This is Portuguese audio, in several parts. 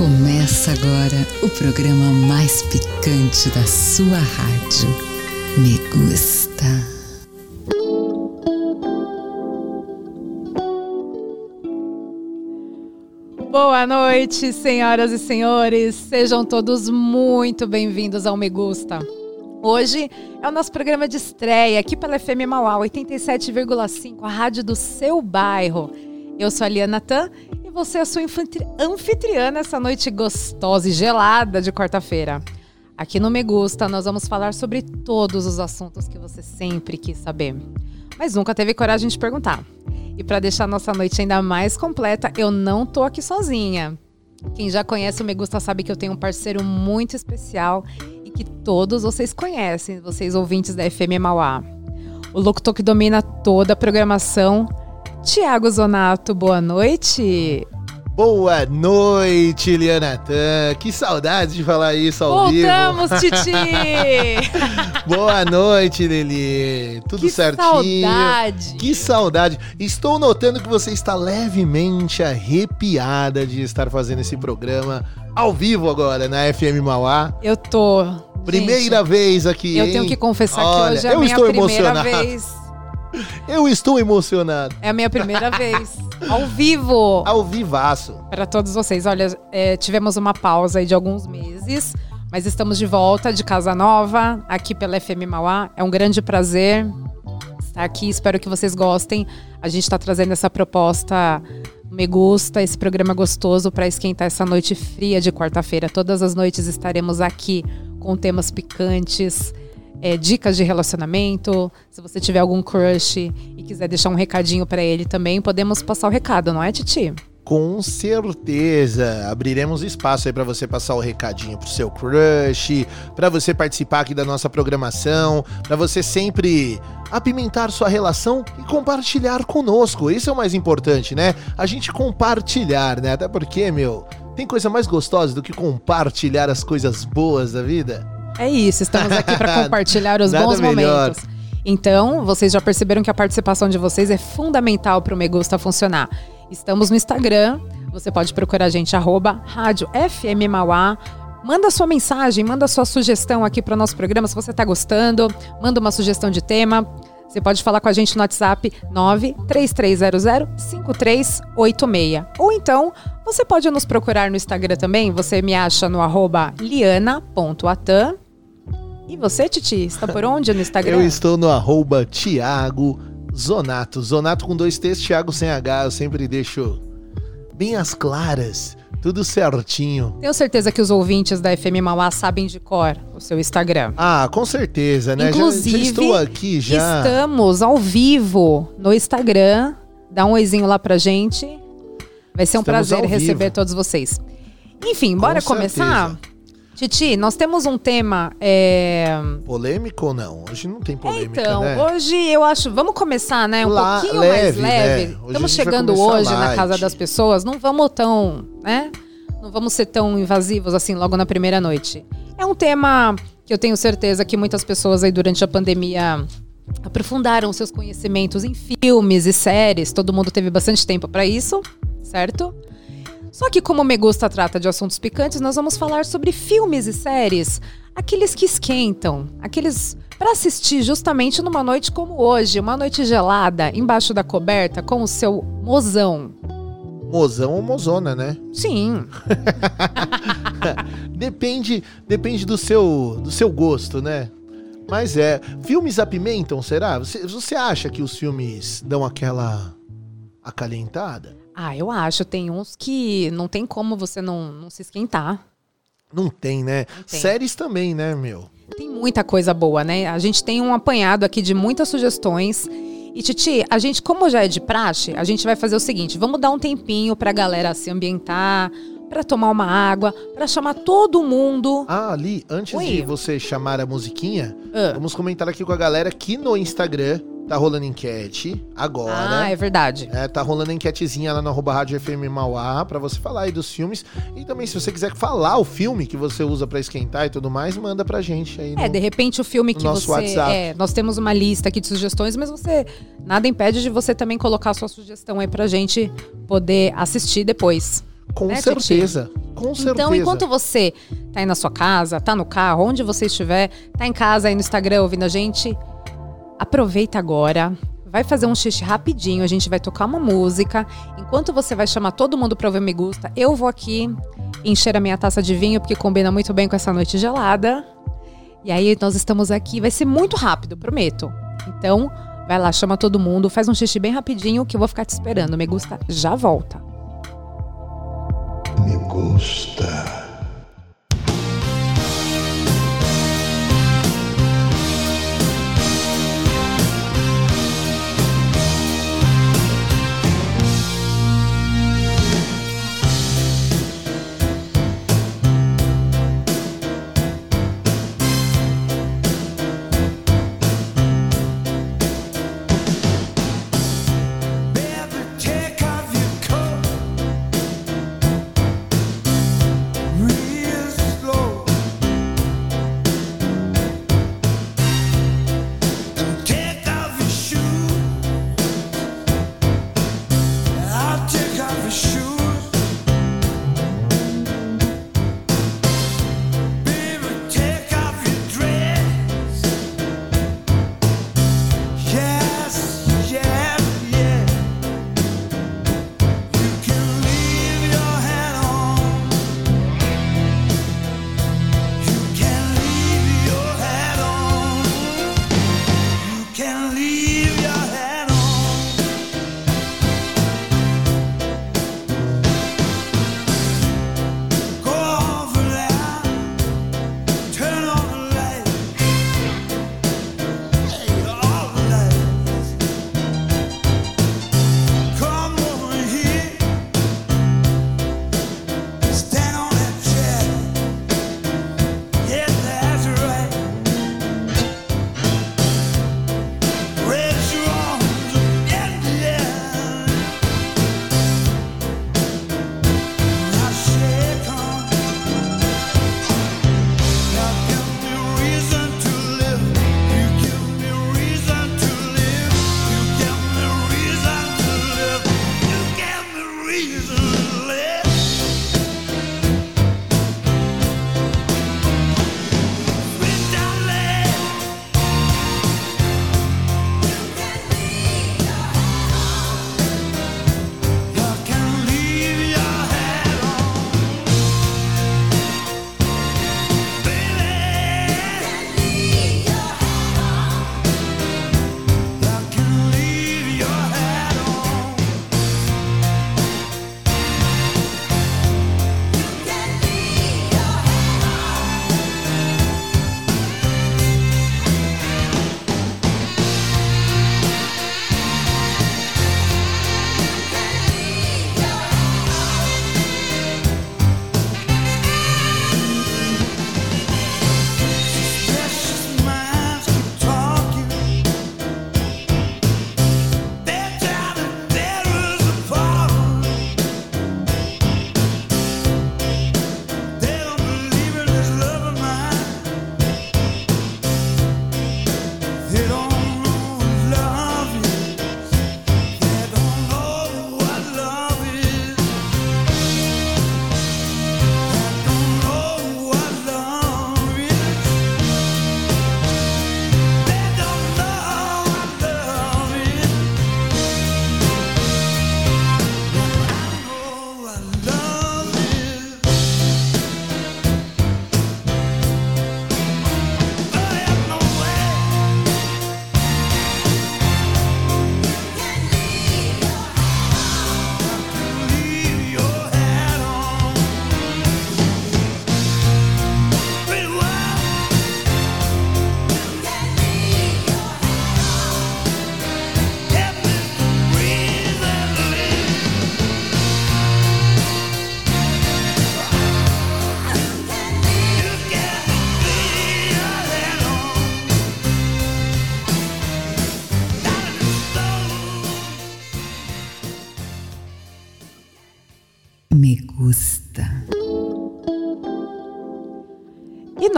Começa agora o programa mais picante da sua rádio. Me gusta. Boa noite, senhoras e senhores. Sejam todos muito bem-vindos ao Me Gusta. Hoje é o nosso programa de estreia aqui pela FM Mauá 87,5, a rádio do seu bairro. Eu sou a Liana Tan e você é a sua anfitriã nessa noite gostosa e gelada de quarta-feira. Aqui no Me Gusta, nós vamos falar sobre todos os assuntos que você sempre quis saber, mas nunca teve coragem de perguntar. E para deixar nossa noite ainda mais completa, eu não tô aqui sozinha. Quem já conhece o Me Gusta sabe que eu tenho um parceiro muito especial e que todos vocês conhecem, vocês ouvintes da FM Mauá. O locutor que domina toda a programação Tiago Zonato, boa noite. Boa noite, Liana Tan. Que saudade de falar isso ao Voltamos, vivo. Titi! Boa noite, Lili. Tudo que certinho? Que saudade! Que saudade. Estou notando que você está levemente arrepiada de estar fazendo esse programa ao vivo agora na FM Mauá. Eu tô. Primeira Gente, vez aqui. Eu hein? tenho que confessar Olha, que hoje é a minha primeira emocionado. vez. Eu estou emocionado. É a minha primeira vez. Ao vivo. Ao vivaço. Para todos vocês. Olha, é, tivemos uma pausa aí de alguns meses, mas estamos de volta de casa nova, aqui pela FM Mauá. É um grande prazer estar aqui. Espero que vocês gostem. A gente está trazendo essa proposta. Me gusta esse programa gostoso para esquentar essa noite fria de quarta-feira. Todas as noites estaremos aqui com temas picantes, é, dicas de relacionamento. Se você tiver algum crush e quiser deixar um recadinho para ele também, podemos passar o recado, não é, Titi? Com certeza. Abriremos espaço aí para você passar o recadinho pro seu crush, para você participar aqui da nossa programação, para você sempre apimentar sua relação e compartilhar conosco. Isso é o mais importante, né? A gente compartilhar, né? Até porque, meu, tem coisa mais gostosa do que compartilhar as coisas boas da vida? É isso, estamos aqui para compartilhar os bons melhor. momentos. Então, vocês já perceberam que a participação de vocês é fundamental para o Me Gusta funcionar. Estamos no Instagram, você pode procurar a gente, arroba Rádio FM Mauá. Manda sua mensagem, manda sua sugestão aqui para o nosso programa, se você está gostando. Manda uma sugestão de tema. Você pode falar com a gente no WhatsApp 933005386. Ou então, você pode nos procurar no Instagram também. Você me acha no arroba liana.atan. E você, Titi, está por onde no Instagram? Eu estou no arroba Thiago Zonato. Zonato com dois T's, Thiago sem H. Eu sempre deixo bem as claras, tudo certinho. Tenho certeza que os ouvintes da FM Mauá sabem de cor o seu Instagram. Ah, com certeza, né? Já- Inclusive, já, estou aqui já. Estamos ao vivo no Instagram. Dá um oizinho lá pra gente. Vai ser um Estamos prazer receber todos vocês. Enfim, bora Com começar? certeza. Titi, nós temos um tema. é, Polêmico ou não? Hoje não tem polêmica, Então, né? hoje eu acho. Vamos começar, né? Um pouquinho leve, mais né? leve. Hoje a Estamos chegando hoje na casa das pessoas. Não vamos tão, né? Não vamos ser tão invasivos assim logo na primeira noite. É um tema que eu tenho certeza que muitas pessoas aí durante a pandemia aprofundaram seus conhecimentos em filmes e séries. Todo mundo teve bastante tempo para isso, certo? Só que como o Me Gusta trata de assuntos picantes, nós vamos falar sobre filmes e séries, aqueles que esquentam, aqueles para assistir justamente numa noite como hoje, uma noite gelada, embaixo da coberta com o seu mozão. Mozão ou mozona, né? Sim, Depende, depende do seu, do seu gosto, né? Mas é. Filmes apimentam, será? Você, você acha que os filmes dão aquela acalentada? Ah, eu acho, tem uns que não tem como você não, não se esquentar. Não tem, né? tem. Séries também, né, meu? Tem muita coisa boa, né? A gente tem um apanhado aqui de muitas sugestões. E, Titi, a gente, como já é de praxe, a gente vai fazer o seguinte: vamos dar um tempinho pra galera se ambientar, pra tomar uma água, pra chamar todo mundo. Ah, ali, antes Oi. de você chamar a musiquinha, Ah. vamos comentar aqui com a galera que no Instagram tá rolando enquete agora. Ah, é verdade. É, tá rolando enquetezinha lá no arroba Rádio FM Mauá pra você falar aí dos filmes. E também, se você quiser falar o filme que você usa pra esquentar e tudo mais, manda pra gente aí. É, no- de repente o filme que nosso você. WhatsApp. É, nós temos uma lista aqui de sugestões, mas você. Nada impede de você também colocar a sua sugestão aí pra gente poder assistir depois. Com né, certeza. Com certeza. Então, enquanto você tá aí na sua casa, tá no carro, onde você estiver, tá em casa aí no Instagram ouvindo a gente, aproveita agora. Vai fazer um xixi rapidinho, a gente vai tocar uma música. Enquanto você vai chamar todo mundo pra ouvir Me Gusta, eu vou aqui encher a minha taça de vinho, porque combina muito bem com essa noite gelada. E aí nós estamos aqui, vai ser muito rápido, prometo. Então, vai lá, chama todo mundo, faz um xixi bem rapidinho que eu vou ficar te esperando. Me Gusta já volta. Me gusta.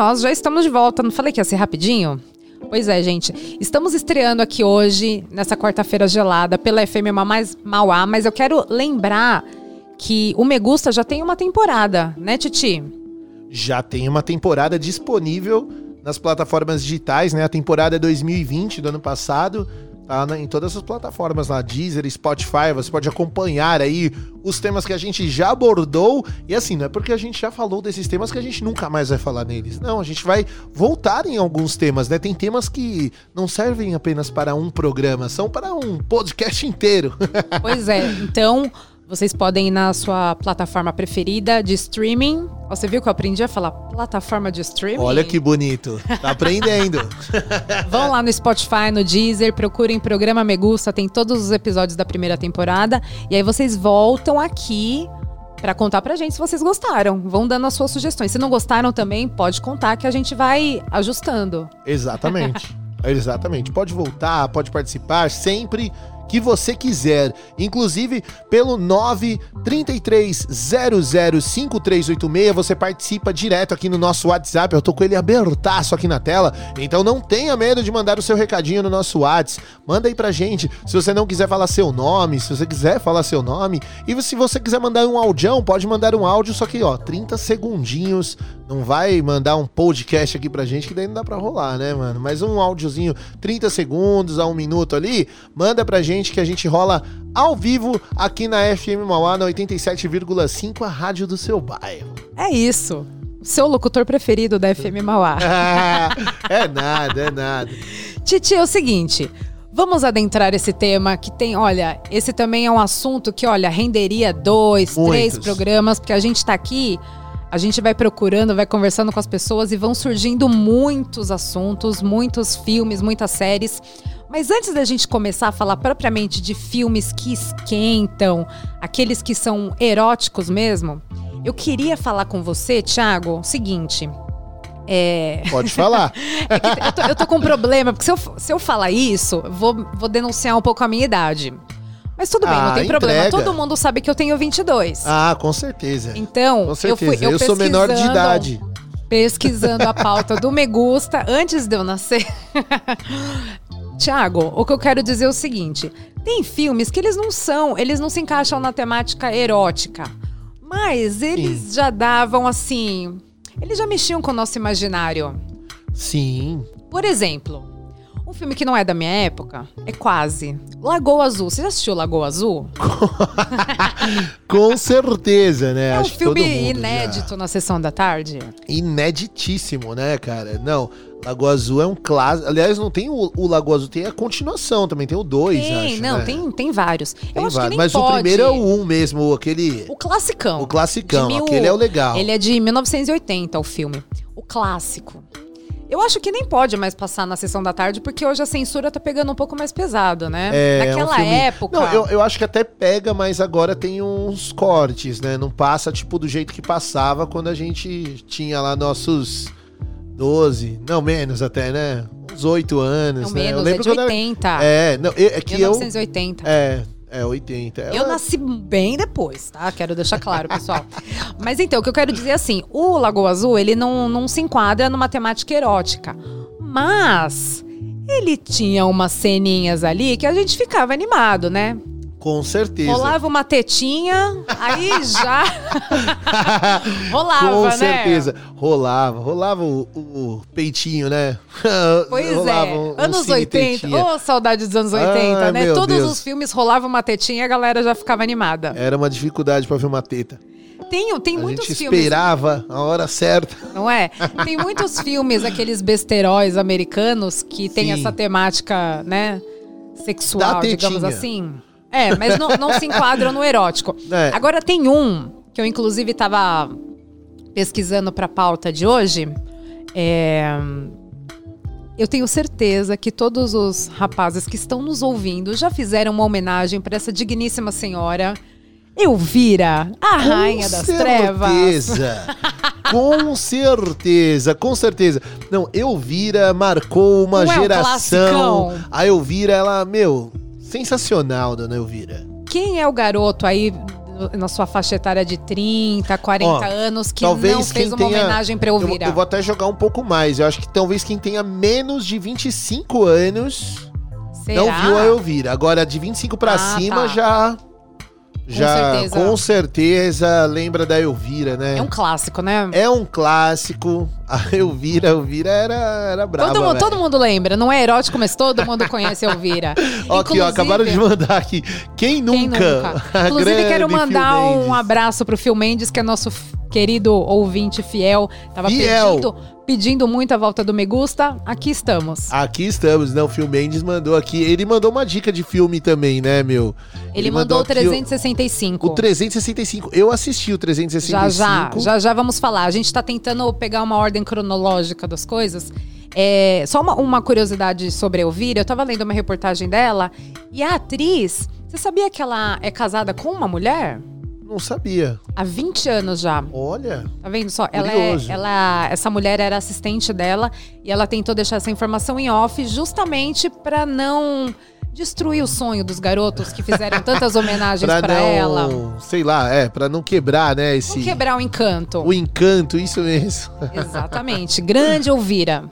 Nós já estamos de volta. Não falei que ia ser rapidinho? Pois é, gente. Estamos estreando aqui hoje, nessa quarta-feira gelada, pela FM mais Mauá, mas eu quero lembrar que o Me Gusta já tem uma temporada, né, Titi? Já tem uma temporada disponível nas plataformas digitais, né? A temporada é 2020 do ano passado. Tá na- em todas as plataformas lá, Deezer, Spotify, você pode acompanhar aí os temas que a gente já abordou. E assim, não é porque a gente já falou desses temas que a gente nunca mais vai falar neles. Não, a gente vai voltar em alguns temas, né? Tem temas que não servem apenas para um programa, são para um podcast inteiro. Pois é, então vocês podem ir na sua plataforma preferida de streaming. Você viu que eu aprendi a falar plataforma de streaming? Olha que bonito. Tá aprendendo. Vão lá no Spotify, no Deezer, procurem Programa Me Gusta, tem todos os episódios da primeira temporada. E aí vocês voltam aqui pra contar pra gente se vocês gostaram. Vão dando as suas sugestões. Se não gostaram também, pode contar que a gente vai ajustando. Exatamente. Exatamente. Pode voltar, pode participar sempre que você quiser. Inclusive pelo 933005386, você participa direto aqui no nosso WhatsApp. Eu tô com ele abertaço aqui na tela. Então não tenha medo de mandar o seu recadinho no nosso WhatsApp. Manda aí pra gente. Se você não quiser falar seu nome, se você quiser falar seu nome, e se você quiser mandar um audião, pode mandar um áudio, só que ó, 30 segundinhos. Não vai mandar um podcast aqui pra gente, que daí não dá pra rolar, né, mano? Mas um áudiozinho, 30 segundos a um minuto ali, manda pra gente que a gente rola ao vivo aqui na FM Mauá, na 87,5, a rádio do seu bairro. É isso. Seu locutor preferido da FM Mauá. é nada, é nada. Titi, é o seguinte. Vamos adentrar esse tema que tem, olha, esse também é um assunto que, olha, renderia dois, três Muitos. programas, porque a gente tá aqui, a gente vai procurando, vai conversando com as pessoas e vão surgindo muitos assuntos, muitos filmes, muitas séries. Mas antes da gente começar a falar propriamente de filmes que esquentam, aqueles que são eróticos mesmo, eu queria falar com você, Thiago, o seguinte. É. Pode falar. É eu, tô, eu tô com um problema, porque se eu, se eu falar isso, eu vou, vou denunciar um pouco a minha idade. Mas tudo bem, Ah, não tem problema. entrega. Todo mundo sabe que eu tenho 22. Ah, com certeza. Então, Com eu certeza. fui. Eu, Eu, sou menor de idade. Pesquisando a pauta do Me Gusta antes de eu nascer. Tiago, o que eu quero dizer é o seguinte: tem filmes que eles não são, eles não se encaixam na temática erótica. Mas eles já davam assim. Eles já mexiam com o nosso imaginário. Sim. Por exemplo, um filme que não é da minha época é quase. Lagoa Azul. Você já assistiu Lagoa Azul? Com certeza, né? É um Acho filme mundo já- inédito na sessão da tarde. Ineditíssimo, né, cara? Não, Lagoa Azul é um clássico. Aliás, não tem o, o Lagoa Azul, tem a continuação também, tem o 2, Tem, acho, não, né? tem, tem vários. Tem eu acho vários, que nem Mas pode. o primeiro é o 1 mesmo, aquele... O classicão. O classicão, mil- aquele é o legal. Ele é de 1980, o filme. O clássico. Eu acho que nem pode mais passar na sessão da tarde, porque hoje a censura tá pegando um pouco mais pesado, né? É, Naquela um filme- época. Não, eu, eu acho que até pega, mas agora tem uns cortes, né? Não passa, tipo, do jeito que passava quando a gente tinha lá nossos 12, não, menos até, né? Uns 8 anos, Não né? menos, eu é lembro de quando era- 80. É, não, é é que eu... 1980. É, é 80. Eu Ela- nasci bem depois, tá? Quero deixar claro, pessoal. Mas então, o que eu quero dizer é assim, o Lagoa Azul, ele não, não se enquadra numa temática erótica. Mas ele tinha umas ceninhas ali que a gente ficava animado, né? Com certeza. Rolava uma tetinha, aí já rolava, Com né? certeza. Rolava. Rolava o, o peitinho, né? Pois Rolava é, um- um anos cine 80. tetinha. Ô, saudade dos anos 80, Ai, né? Todos Deus. os filmes rolava uma tetinha e a galera já ficava animada. Era uma dificuldade pra ver uma teta. Tem, tem A muitos gente filmes. esperava a hora certa. Não é? Tem muitos filmes, aqueles besteróis americanos, que tem Sim. essa temática, né? Sexual, digamos assim. É, mas não, não se enquadram no erótico. É. Agora tem um, que eu inclusive tava pesquisando pra pauta de hoje. É, Eu tenho certeza que todos os rapazes que estão nos ouvindo já fizeram uma homenagem para essa digníssima senhora, Elvira, a rainha das trevas. certeza. com certeza, com certeza. Não, Elvira marcou uma Não é um geração. a Elvira, ela, meu, sensacional, dona Elvira. Quem é o garoto aí na sua faixa etária de 30, 40 Ó, anos que não fez uma tenha- homenagem pra Eu, Elvira? eu vou até jogar um pouco mais. Eu acho que talvez quem tenha menos de 25 anos Será? não viu a Elvira. Agora, de 25 pra Ah, cima, tá. já Já, certeza. com certeza, lembra da Elvira, né? É um clássico, né? É um clássico. A Elvira, a Elvira era, era brava, todo, todo mundo lembra, não é erótico, mas todo mundo conhece a Elvira. Aqui, ó, acabaram de mandar aqui. Quem Quem nunca? nunca? A Inclusive, quero mandar um abraço pro Phil Mendes, que é nosso querido ouvinte fiel. Tava Fiel. pedindo, pedindo muito a volta do Me Gusta. Aqui estamos. Aqui estamos, né? O Phil Mendes mandou aqui. Ele mandou uma dica de filme também, né, meu? Ele, mandou o aqui 365. O 365. Eu assisti o 365. Já, já, já, já vamos falar. A gente tá tentando pegar uma ordem cronológica das coisas. É, só uma, uma curiosidade sobre a Elvira. Eu tava lendo uma reportagem dela. E a atriz, você sabia que ela é casada com uma mulher? Não sabia. Há 20 anos já. Olha. Tá vendo só? Ela é, ela, essa mulher era assistente dela e ela tentou deixar essa informação em off justamente pra não destruir o sonho dos garotos que fizeram tantas homenagens não, ela. sei lá, é, pra não quebrar, né, esse Não quebrar o encanto. o encanto, isso mesmo. Exatamente. Grande Elvira.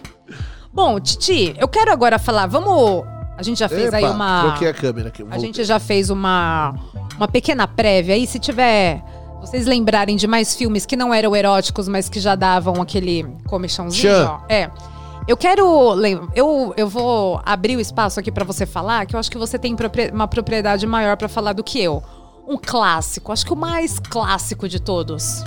Bom, Titi, eu quero agora falar. Vamos. A gente já fez aí Epa, uma. Troquei a câmera aqui. A gente já fez uma, uma pequena prévia aí. Se tiver. Vocês lembrarem de mais filmes que não eram eróticos, mas que já davam aquele comichãozinho, Tchan. ó. É. Eu quero. Eu, eu vou abrir o espaço aqui pra você falar, que eu acho que você tem uma propriedade maior pra falar do que eu. Um clássico, acho que o mais clássico de todos.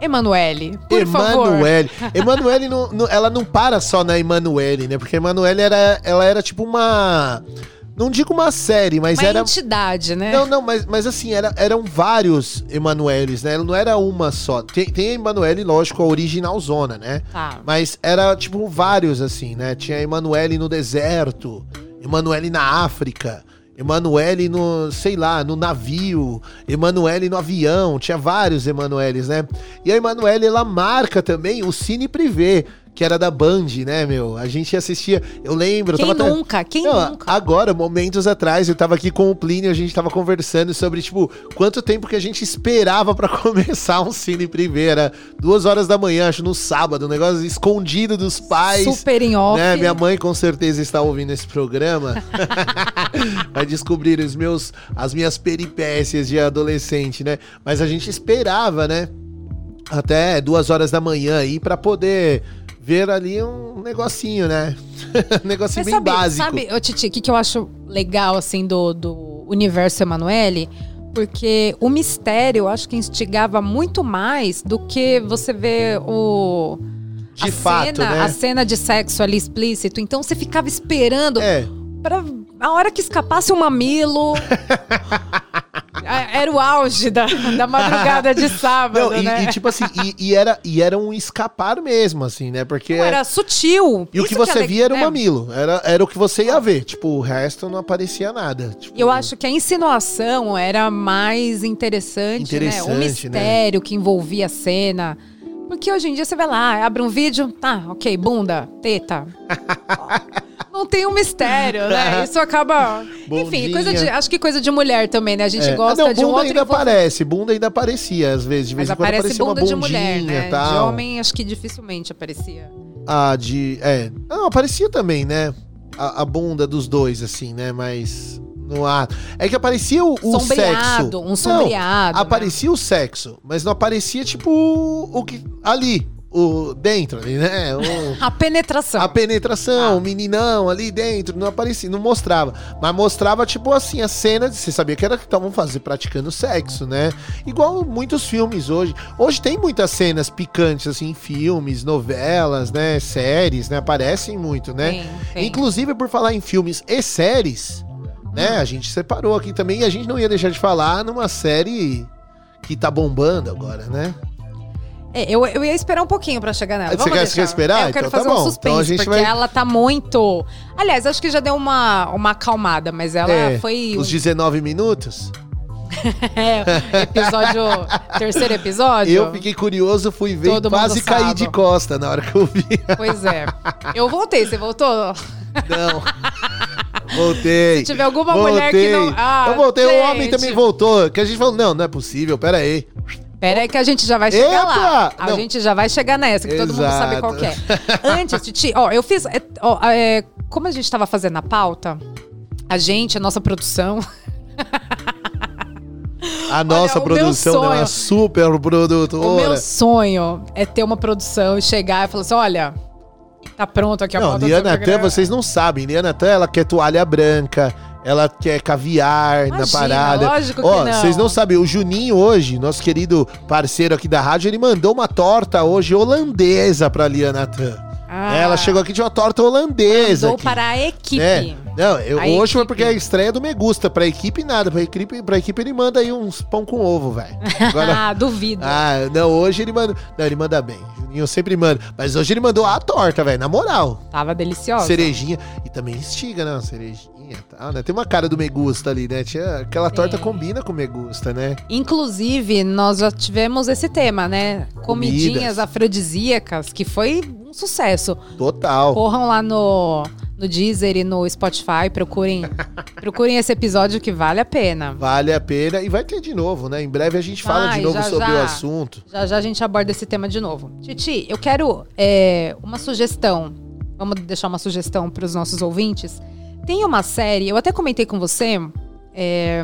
Emanuele, por favor. Emanuele. Emanuele, ela não para só na Emanuele, né? Porque a Emanuele era, ela era tipo uma. Não digo uma série, mas Uma era. entidade, né? Não, não, mas, mas assim, era, eram vários Emanueles, né? Ela não era uma só. Tem, tem a Emanuele, lógico, a original zona, né? Tá. Mas era tipo vários, assim, né? Tinha Emanuele no deserto, Emanuele na África, Emanuele no, sei lá, no navio, Emanuele no avião, tinha vários Emanueles, né? E a Emanuele, ela marca também o Cine Privé, que era da Band, né, meu? A gente assistia, eu lembro, eu Quem tava até- nunca? Quem não, nunca? Agora, momentos atrás, eu tava aqui com o Plínio, a gente tava conversando sobre, tipo, quanto tempo que a gente esperava pra começar um cine privê. Era duas horas da manhã, acho, no sábado, um negócio escondido dos pais. Super em off. Né? Minha mãe com certeza está ouvindo esse programa. Vai descobrir os meus, as minhas peripécias de adolescente, né? Mas a gente esperava, né? Até duas horas da manhã aí pra poder ver ali um negocinho, né? um negocinho Você bem sabe, básico. sabe, ô, Titi, o que, que eu acho legal, assim, do, do universo Emanuele? Porque o mistério, eu acho que instigava muito mais do que você vê o... De a fato, cena, né? A cena de sexo ali explícito. Então você ficava esperando É, pra a hora que escapasse o mamilo. era o auge da, da madrugada de sábado, não, e, né? e tipo assim, e, e era, e era um escapar mesmo, assim, né? Porque. Não, era sutil. E o que você é le- via era o né? mamilo. Era, era o que você ia ver. Tipo, o resto não aparecia nada. Tipo, Eu acho que a insinuação era mais interessante, né? Interessante, O mistério que envolvia a cena. Porque hoje em dia você vai lá, abre um vídeo, tá, ok, bunda, teta. Não tem um mistério, né? Isso acaba. Enfim, coisa de, acho que coisa de mulher também, né? A gente é. gosta Ah, não, de um bunda outro ainda envolv- aparece. Bunda ainda aparecia, às vezes. De vez Mas em quando aparece aparecia bunda uma de bundinha mulher, né? tal. De homem, acho que dificilmente aparecia. Ah, de. É. Não, aparecia também, né? A, a bunda dos dois, assim, né? Mas. No ar. É que aparecia o, o sexo. um sombreado. Não, né? aparecia o sexo, mas não aparecia, tipo, o que. Ali. O dentro ali, né? O, A penetração. a penetração, Ah. o meninão ali dentro, não aparecia, não mostrava. Mas mostrava, tipo assim, a cena, de- você sabia que era que estavam fazendo, praticando sexo, né? Igual muitos filmes hoje. Hoje tem muitas cenas picantes, assim, em filmes, novelas, né? Séries, né? Aparecem muito, né? Tem, tem. Inclusive, por falar em filmes e séries, né? A gente separou aqui também e a gente não ia deixar de falar numa série que tá bombando agora, né? É, eu, eu ia esperar um pouquinho pra chegar nela. Você Vamos quer- deixar. quer esperar? É, eu quero Então tá fazer um bom. suspense, Então a gente porque vai- ela tá muito... Aliás, acho que já deu uma, uma acalmada, mas ela É, foi... Os 19 minutos. É, episódio... terceiro episódio. Eu fiquei curioso, fui ver Todo e quase caí sabe. de costa na hora que eu vi. Pois é. Eu voltei, você voltou? Não. Voltei. Se tiver alguma mulher que não- Ah, eu voltei, o gente. homem também voltou. Que a gente falou, não, não é possível, pera aí. Pera aí que a gente já vai chegar Epa! lá. A Não. gente já vai chegar nessa, que todo mundo sabe qual que é. Antes, Titi, ó, eu fiz... é, ó, é, como a gente tava fazendo a pauta, a gente, a nossa produção... A nossa o meu produção é uma super O meu produtora. sonho é ter uma produção e chegar e falar assim: olha, tá pronto aqui a Não, pauta do seu Liana programa. vocês não sabem. Liana Tan, ela quer toalha branca, ela quer caviar na Imagina, parada. lógico que Ó, não. vocês não sabem, o Juninho hoje, nosso querido parceiro aqui da rádio, ele mandou uma torta hoje holandesa pra Liana Tan. Ah, ela chegou aqui de uma torta holandesa. mandou aqui. para a equipe. É. Não, eu, hoje foi equipe. porque é a estreia do Me Gusta. Pra equipe, nada. Pra equipe, pra equipe ele manda aí uns pão com ovo, velho. Ah, duvido. ah, não, hoje ele manda. Não, ele manda bem. Juninho sempre manda. Mas hoje ele mandou a torta, velho. Na moral. Tava deliciosa. Cerejinha. E também estiga, né? Cerejinha e tal, né? Tem uma cara do Me Gusta ali, né? Tinha, aquela torta Tem. combina com o Me Gusta, né? Inclusive, nós já tivemos esse tema, né? Comidinhas Comidas. afrodisíacas, que foi um sucesso. Total. Corram lá no, no Deezer e no Spotify, procurem, procurem esse episódio que vale a pena. Vale a pena. E vai ter de novo, né? Em breve a gente fala Vai, de novo já, sobre já. o assunto. Já já a gente aborda esse tema de novo. Titi, eu quero é, uma sugestão. Vamos deixar uma sugestão para os nossos ouvintes. Tem uma série, eu até comentei com você é,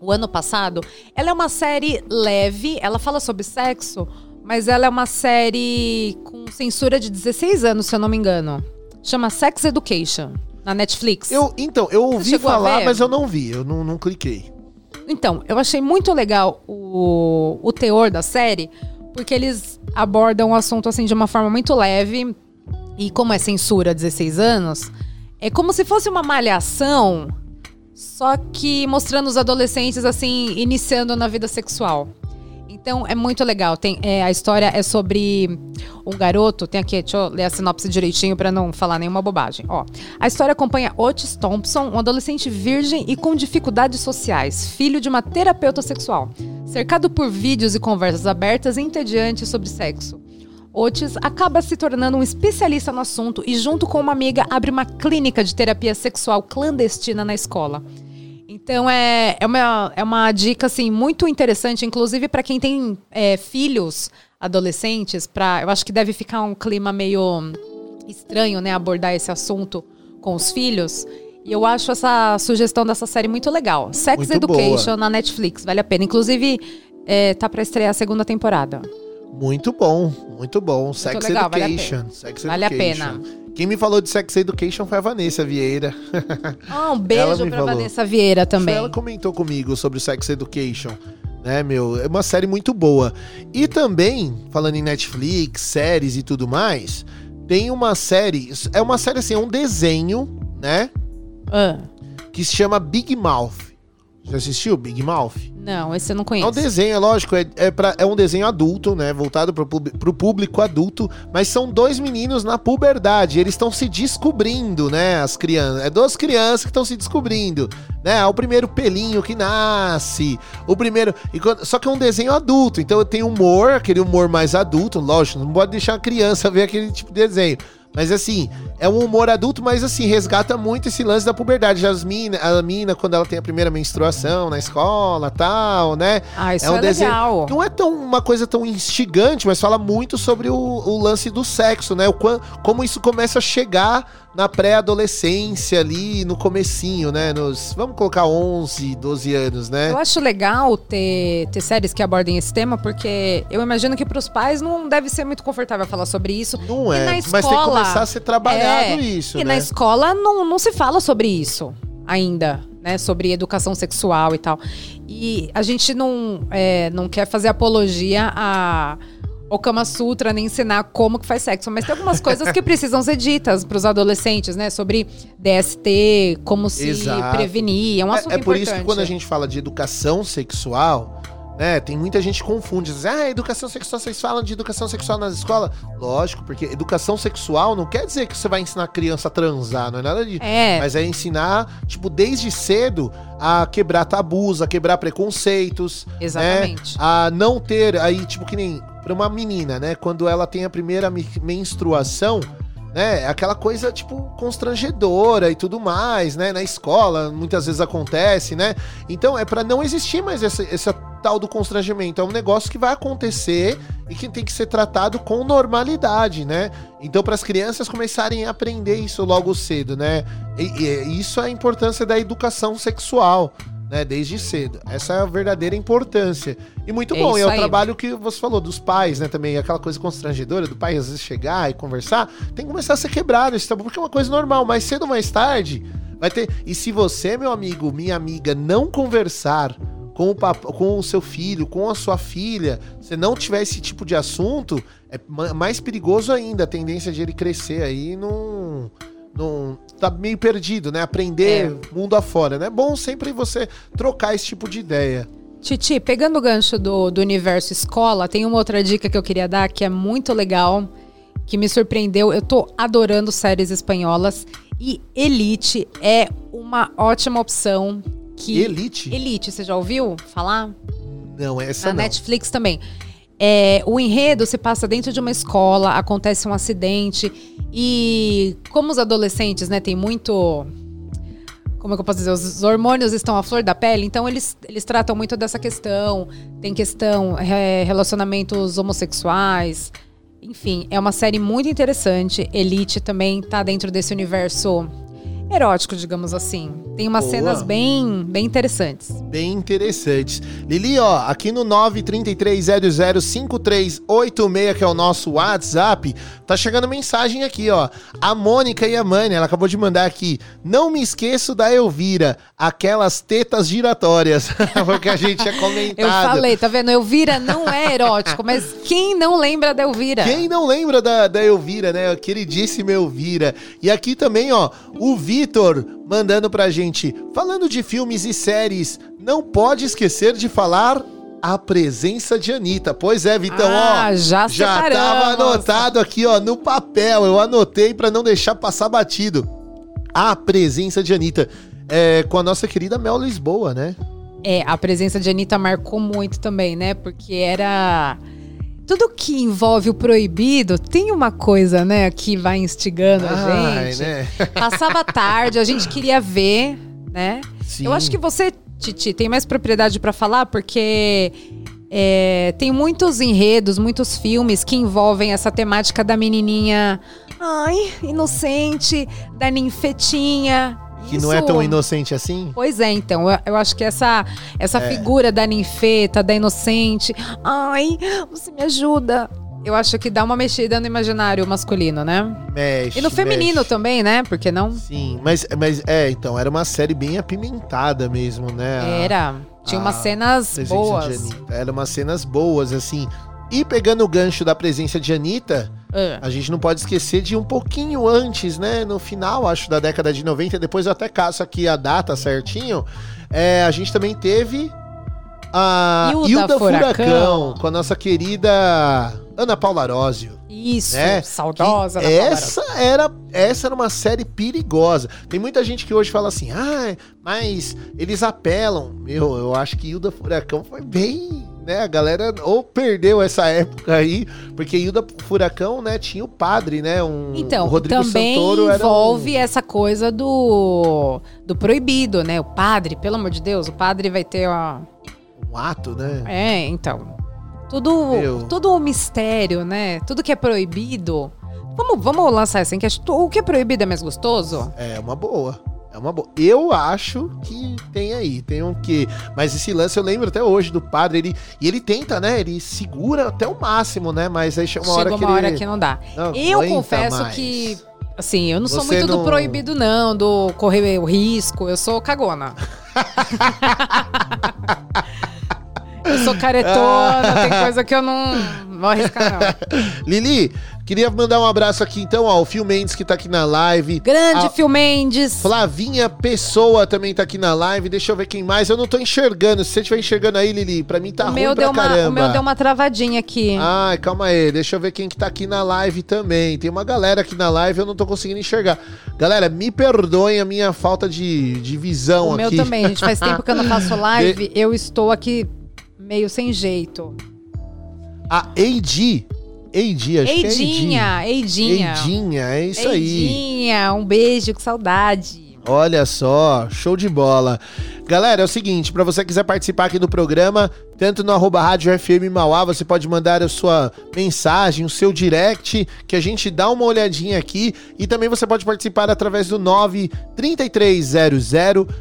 o ano passado. Ela é uma série leve, ela fala sobre sexo, mas ela é uma série com censura de 16 anos, se eu não me engano. Chama Sex Education, na Netflix. Eu, então, eu ouvi falar, mas eu não vi. Eu não, não cliquei. Então, eu achei muito legal o, o teor da série, porque eles abordam o assunto assim de uma forma muito leve. E como é censura 16 anos, é como se fosse uma malhação, só que mostrando os adolescentes assim, iniciando na vida sexual. Então é muito legal. Tem, é, a história é sobre um garoto. Tem aqui, deixa eu ler a sinopse direitinho pra não falar nenhuma bobagem. Ó, a história acompanha Otis Thompson, um adolescente virgem e com dificuldades sociais, filho de uma terapeuta sexual, cercado por vídeos e conversas abertas e entediantes sobre sexo. Otis acaba se tornando um especialista no assunto e, junto com uma amiga, abre uma clínica de terapia sexual clandestina na escola. Então é, é, uma, é uma dica assim muito interessante, inclusive para quem tem é, filhos adolescentes, para eu acho que deve ficar um clima meio estranho, né, abordar esse assunto com os filhos. E eu acho essa sugestão dessa série muito legal. Sex Muito Education boa. na Netflix, vale a pena. Inclusive é, tá para estrear a segunda temporada. Muito bom, muito bom. Sex legal, vale a Education. Sex Vale a Education. pena. Quem me falou de Sex Education foi a Vanessa Vieira. Ah, um beijo pra falou. Vanessa Vieira também. Ela comentou comigo sobre o Sex Education. Né, meu? É uma série muito boa. E também, falando em Netflix, séries e tudo mais, tem uma série. É uma série assim, é um desenho, né? Ah, Que se chama Big Mouth. Já assistiu Big Mouth? Não, esse eu não É um conheço. desenho, é lógico, é, é, pra- é um desenho adulto, né? Voltado pro, pro público adulto, mas são dois meninos na puberdade, eles estão se descobrindo, né? As crianças. É duas crianças que estão se descobrindo, né? É o primeiro pelinho que nasce, o primeiro. quando- só que é um desenho adulto, então tem humor, aquele humor mais adulto, lógico, não pode deixar a criança ver aquele tipo de desenho. Mas assim, é um humor adulto, mas assim, resgata muito esse lance da puberdade. Já As mina, a mina, quando ela tem a primeira menstruação na escola tal, né? Ah, isso é um é, desenho- legal. Não é tão uma coisa tão instigante, mas fala muito sobre o, o lance do sexo, né? O como isso começa a chegar na pré-adolescência ali, no comecinho, né? Nos, vamos colocar 11, 12 anos, né? Eu acho legal ter, ter séries que abordem esse tema, porque eu imagino que pros pais não deve ser muito confortável falar sobre isso. Não E é, na mas tem que escola, começar a ser trabalhado é, isso, e né? na escola não, não se fala sobre isso ainda, né? Sobre educação sexual e tal. E a gente não, é, não quer fazer apologia a o Kama Sutra, nem ensinar como que faz sexo. Mas tem algumas coisas que precisam ser ditas para os adolescentes, né? Sobre DST, como se Exato. prevenir. É um assunto É, é por importante. isso que quando a gente fala de educação sexual, né, tem muita gente que confunde. Diz, ah, educação sexual, vocês falam de educação sexual nas escolas? Lógico, porque educação sexual não quer dizer que você vai ensinar a criança a transar, não é nada disso. É, Mas é ensinar, tipo, desde cedo a quebrar tabus, a quebrar preconceitos, exatamente. a não ter aí, tipo, que nem pra uma menina, né? Quando ela tem a primeira menstruação, né? Aquela coisa, tipo, constrangedora e tudo mais, né? Na escola, muitas vezes acontece, né? Então é pra não existir mais essa, essa tal do constrangimento. É um negócio que vai acontecer e que tem que ser tratado com normalidade, né? Então, para as crianças começarem a aprender isso logo cedo, né? E, e isso é a importância da educação sexual. Né? Desde cedo. Essa é a verdadeira importância. E muito É bom. E é o aí. trabalho que você falou dos pais, né? Também aquela coisa constrangedora do pai às vezes chegar e conversar. Tem que começar a ser quebrado esse tabu, porque é uma coisa normal. Mais cedo ou mais tarde vai ter. E se você, meu amigo, minha amiga, não conversar com o, com o seu filho, com a sua filha, se não tiver esse tipo de assunto, é ma- mais perigoso ainda a tendência de ele crescer aí num. Num tá meio perdido, né? Aprender mundo afora, né? É bom sempre você trocar esse tipo de ideia. Titi, pegando o gancho do, do universo escola, tem uma outra dica que eu queria dar que é muito legal, que me surpreendeu. Eu tô adorando séries espanholas e Elite é uma ótima opção. Que... Elite? Elite, você já ouviu falar? Não, essa Na não. Netflix também. É, o enredo se passa dentro de uma escola, acontece um acidente e como os adolescentes, né, tem muito como é que eu posso dizer, os hormônios estão à flor da pele, então eles, eles tratam muito dessa questão. Tem questão, é, relacionamentos homossexuais. Enfim, é uma série muito interessante. Elite também tá dentro desse universo erótico, digamos assim. Tem umas Boa. cenas bem, bem interessantes. Bem interessantes. Lili, ó, aqui no 933005386, que é o nosso WhatsApp, tá chegando mensagem aqui, ó. A Mônica e a Mânia, ela acabou de mandar aqui. Não me esqueço da Elvira, aquelas tetas giratórias. Porque a gente tinha comentado. Eu falei, tá vendo? Elvira não é erótico, mas quem não lembra da Elvira? Quem não lembra da, da Elvira, né? Queridíssima Elvira. E aqui também, ó, o Vitor mandando pra gente. Falando de filmes e séries, não pode esquecer de falar a presença de Anitta. Pois é, Vitão, Ah, ó. já Já separamos. tava anotado aqui, ó, no papel. Eu anotei pra não deixar passar batido. A presença de Anitta. É, com a nossa querida Mel Lisboa, né? É, a presença de Anitta marcou muito também, né? Porque era. Tudo que envolve o proibido tem uma coisa, né, que vai instigando a Ai, gente. né? Passava tarde, a gente queria ver, né? Sim. Eu acho que você, Titi, tem mais propriedade pra falar, porque é, tem muitos enredos, muitos filmes que envolvem essa temática da menininha, ai, inocente, da ninfetinha. Que não é tão Isso- inocente assim. Pois é, então, eu, eu acho que essa, essa É. figura da ninfeta, da inocente, ai, você me ajuda. Eu acho que dá uma mexida no imaginário masculino, né? Mexe. E no feminino mexe. também, né? Por que não? Sim, mas, mas é, então, era uma série bem apimentada mesmo, né? A Era. Tinha umas a cenas boas. Eram umas cenas boas, assim. E pegando o gancho da presença de Anitta, Ah. a gente não pode esquecer de um pouquinho antes, né? No final, acho, da década de 90, depois eu até caço aqui a data certinho. É, a gente também teve a Hilda Hilda, Furacão. Furacão, com a nossa querida Ana Paula Arósio. Isso, né? saudosa. Essa era essa era uma série perigosa. Tem muita gente que hoje fala assim, ah, mas eles apelam. Meu, eu acho que Hilda Furacão foi bem, né? A galera ou perdeu essa época aí, porque Hilda Furacão, né, tinha o padre, né? Um, Então, o Rodrigo também Santoro era um- envolve essa coisa do, do proibido, né? O padre, pelo amor de Deus, o padre vai ter ó, um, ato, né? É, então. Tudo, Meu. tudo um mistério, né? Tudo que é proibido. Vamos, vamos lançar essa enquete. O que é proibido é mais gostoso? É uma boa. É uma boa. Eu acho que tem aí, tem um que. Mas esse lance eu lembro até hoje do padre, ele e ele tenta, né? Ele segura até o máximo, né? Mas aí chega uma Chegou hora que uma hora ele que não dá. não Eu confesso mais. que. Assim, eu não sou Você muito do não- proibido, não, do correr o risco. Eu sou cagona. eu sou caretona, tem coisa que eu não vou arriscar, não. Lili, queria mandar um abraço aqui então, ó, o Phil Mendes que tá aqui na live. Grande A- Phil Mendes. Flavinha Pessoa também tá aqui na live. Deixa eu ver quem mais. Eu não tô enxergando. Se você estiver enxergando aí, Lili, pra mim tá o, ruim meu deu uma, caramba. o meu deu uma travadinha aqui. Ai, calma aí. Deixa eu ver quem que tá aqui na live também. Tem uma galera aqui na live, eu não tô conseguindo enxergar. Galera, me perdoem a minha falta de, de visão O meu aqui. também, gente. Faz tempo que eu não faço live. Eu estou aqui meio sem jeito. A AD. Acho que é Eidinha. Eidinha. Eidinha, é isso aí. Eidinha, um beijo, que saudade. Olha só, show de bola. Galera, é o seguinte, pra você que quiser participar aqui do programa, tanto no arroba Rádio FM Mauá, você pode mandar a sua mensagem, o seu direct, que a gente dá uma olhadinha aqui. E também você pode participar através do 93300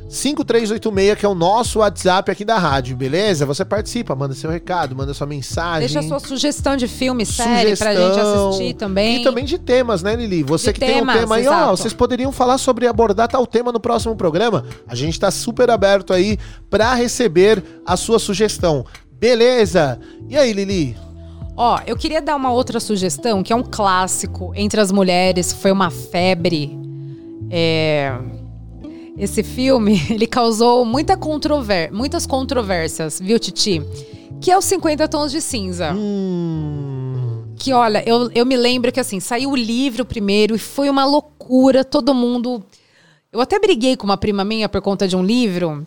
5386, que é o nosso WhatsApp aqui da rádio, beleza? Você participa, manda seu recado, manda sua mensagem. Deixa a sua sugestão de filme, série pra gente Sugestão. assistir também. E também de temas, né, Lili? Você De que tem um temas, tema aí, ó, vocês poderiam falar sobre abordar tal tema no próximo programa. A gente tá super aberto aí pra receber a sua sugestão. Beleza? E aí, Lili? Ó, eu queria dar uma outra sugestão, que é um clássico entre as mulheres, foi uma febre. É, Esse filme, ele causou muita controver... muitas controvérsias, viu, Titi? Que é os 50 Tons de Cinza. Hum. Que, olha, eu, eu me lembro que, assim, saiu o livro primeiro e foi uma loucura, todo mundo... Eu até briguei com uma prima minha por conta de um livro,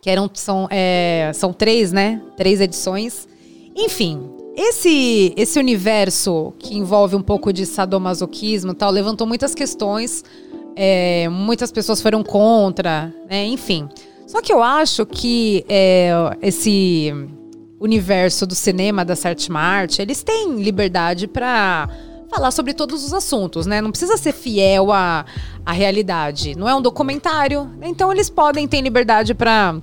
que eram, são, é, são três, né? Três edições. Enfim, esse, esse universo que envolve um pouco de sadomasoquismo tal, levantou muitas questões. é, muitas pessoas foram contra, né? Enfim. Só que eu acho que é, esse universo do cinema, da sétima arte, eles têm liberdade para falar sobre todos os assuntos, né? Não precisa ser fiel à, à realidade. Não é um documentário, então eles podem ter liberdade para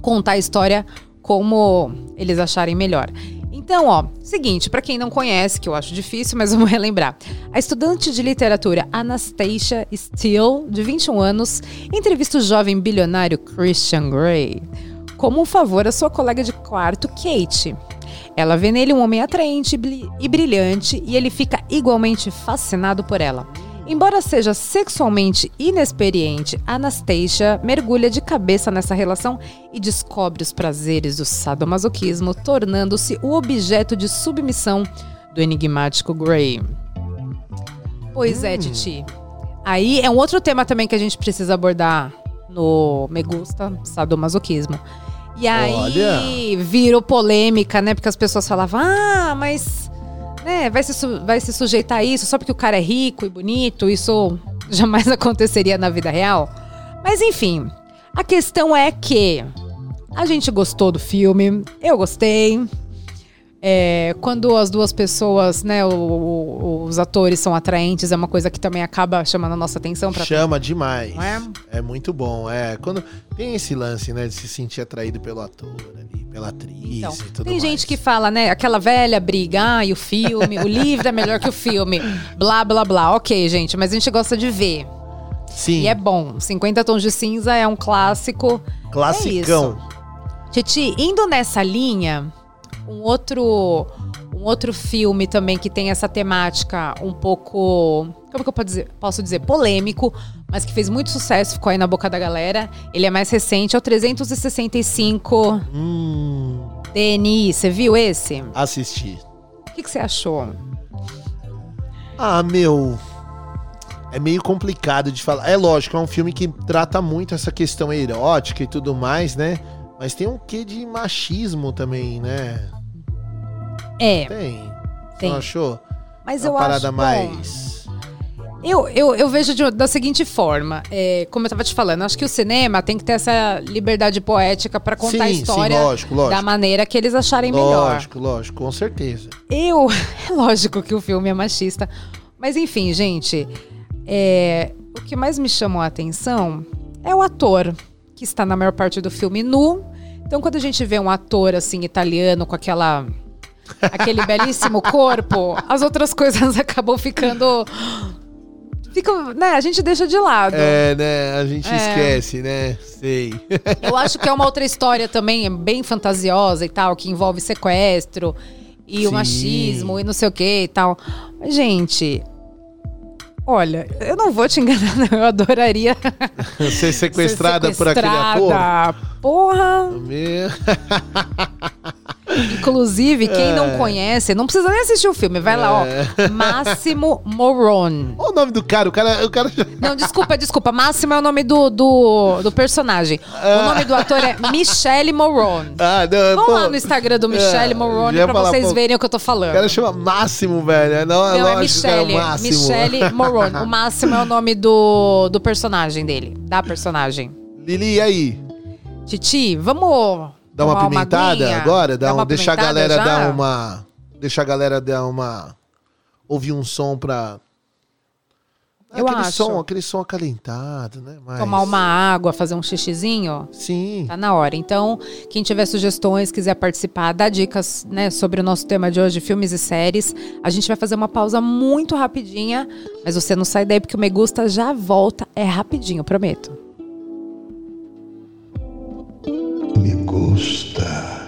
contar a história como eles acharem melhor. Então, ó, seguinte, para quem não conhece, que eu acho difícil, mas vamos relembrar. A estudante de literatura Anastasia Steele, de 21 anos, entrevista o jovem bilionário Christian Grey como um favor à sua colega de quarto, Kate. Ela vê nele um homem atraente e bri- brilhante e ele fica igualmente fascinado por ela. Embora seja sexualmente inexperiente, Anastasia mergulha de cabeça nessa relação e descobre os prazeres do sadomasoquismo, tornando-se o objeto de submissão do enigmático Grey. Pois é, Titi. Aí é um outro tema também que a gente precisa abordar no Me Gusta, sadomasoquismo. E aí Olha. virou polêmica, né? Porque as pessoas falavam, ah, mas né, vai, se vai se sujeitar a isso só porque o cara é rico e bonito, isso jamais aconteceria na vida real. Mas enfim, a questão é que a gente gostou do filme, eu gostei. É, quando as duas pessoas, né, o- o- os atores são atraentes, é uma coisa que também acaba chamando a nossa atenção pra Chama demais. Não é? É muito bom. É, quando tem esse lance, né, de se sentir atraído pelo ator ali, pela atriz Então, e tudo tem mais. gente que fala, né, aquela velha briga, ah, e o filme, o livro é melhor que o filme, blá, blá, blá. Ok, gente, mas a gente gosta de ver. Sim, E é bom. 50 Tons de Cinza é um clássico. classicão. Titi, indo nessa linha, um outro, um outro filme também que tem essa temática um pouco. Como que eu posso dizer, posso dizer? Polêmico, mas que fez muito sucesso, ficou aí na boca da galera. Ele é mais recente, é o 365 Hum, DNI. Você viu esse? assisti. O que, que você achou? Ah, meu. É meio complicado de falar. É lógico, é um filme que trata muito essa questão erótica e tudo mais, né? Mas tem um quê de machismo também, né? É, Tem. Você Tem. não achou? mas Uma eu parada acho. mais. Eu, eu, eu vejo de- da seguinte forma, é, como eu tava te falando, acho que o cinema tem que ter essa liberdade poética pra contar a sim, história sim, lógico, lógico. da maneira que eles acharem melhor. Lógico, lógico, com certeza. Eu, é lógico que o filme é machista, mas enfim, gente, é, o que mais me chamou a atenção é o ator que está na maior parte do filme nu. Então, quando a gente vê um ator assim italiano com aquela aquele belíssimo corpo, as outras coisas acabam ficando ficam, né, a gente deixa de lado. É, né? A gente É. esquece, né? Sei. Eu acho que é uma outra história também, é bem fantasiosa e tal, que envolve sequestro e o Sim. machismo e não sei o que e tal. Mas, gente, olha, eu não vou te enganar, não. Eu adoraria Ser sequestrada, ser por aquele ator. sequestrada. Porra! Meu- Inclusive, quem não conhece, não precisa nem assistir o filme. Vai lá, É. ó. Máximo Moron. Olha o nome do cara, o cara. O cara... Não, desculpa, desculpa. Máximo é o nome do, do, do personagem. O nome do ator é Michelle Moron. Ah, não, Vão pô, lá no Instagram do Michelle É, ia pra falar, vocês pô, verem o que eu tô falando. O cara chama Máximo, velho. Não, Não, é Michelle. Máximo. Michelle Moroni. O Máximo é o nome do, do personagem dele. Da personagem. Lili, e aí? Titi, vamos Dá uma, uma pimentada agora? Dá, dá um, a galera já? dar uma. deixar a galera dar uma. Ouvir um som pra. É Eu aquele acho. som, aquele som acalentado, né? Mas... Tomar uma água, fazer um xixizinho. Sim. Tá na hora. Então, quem tiver sugestões, quiser participar, dar dicas, né, sobre o nosso tema de hoje, filmes e séries, a gente vai fazer uma pausa muito rapidinha, mas você não sai daí porque o Me Gusta já volta, é rapidinho, prometo. me gusta.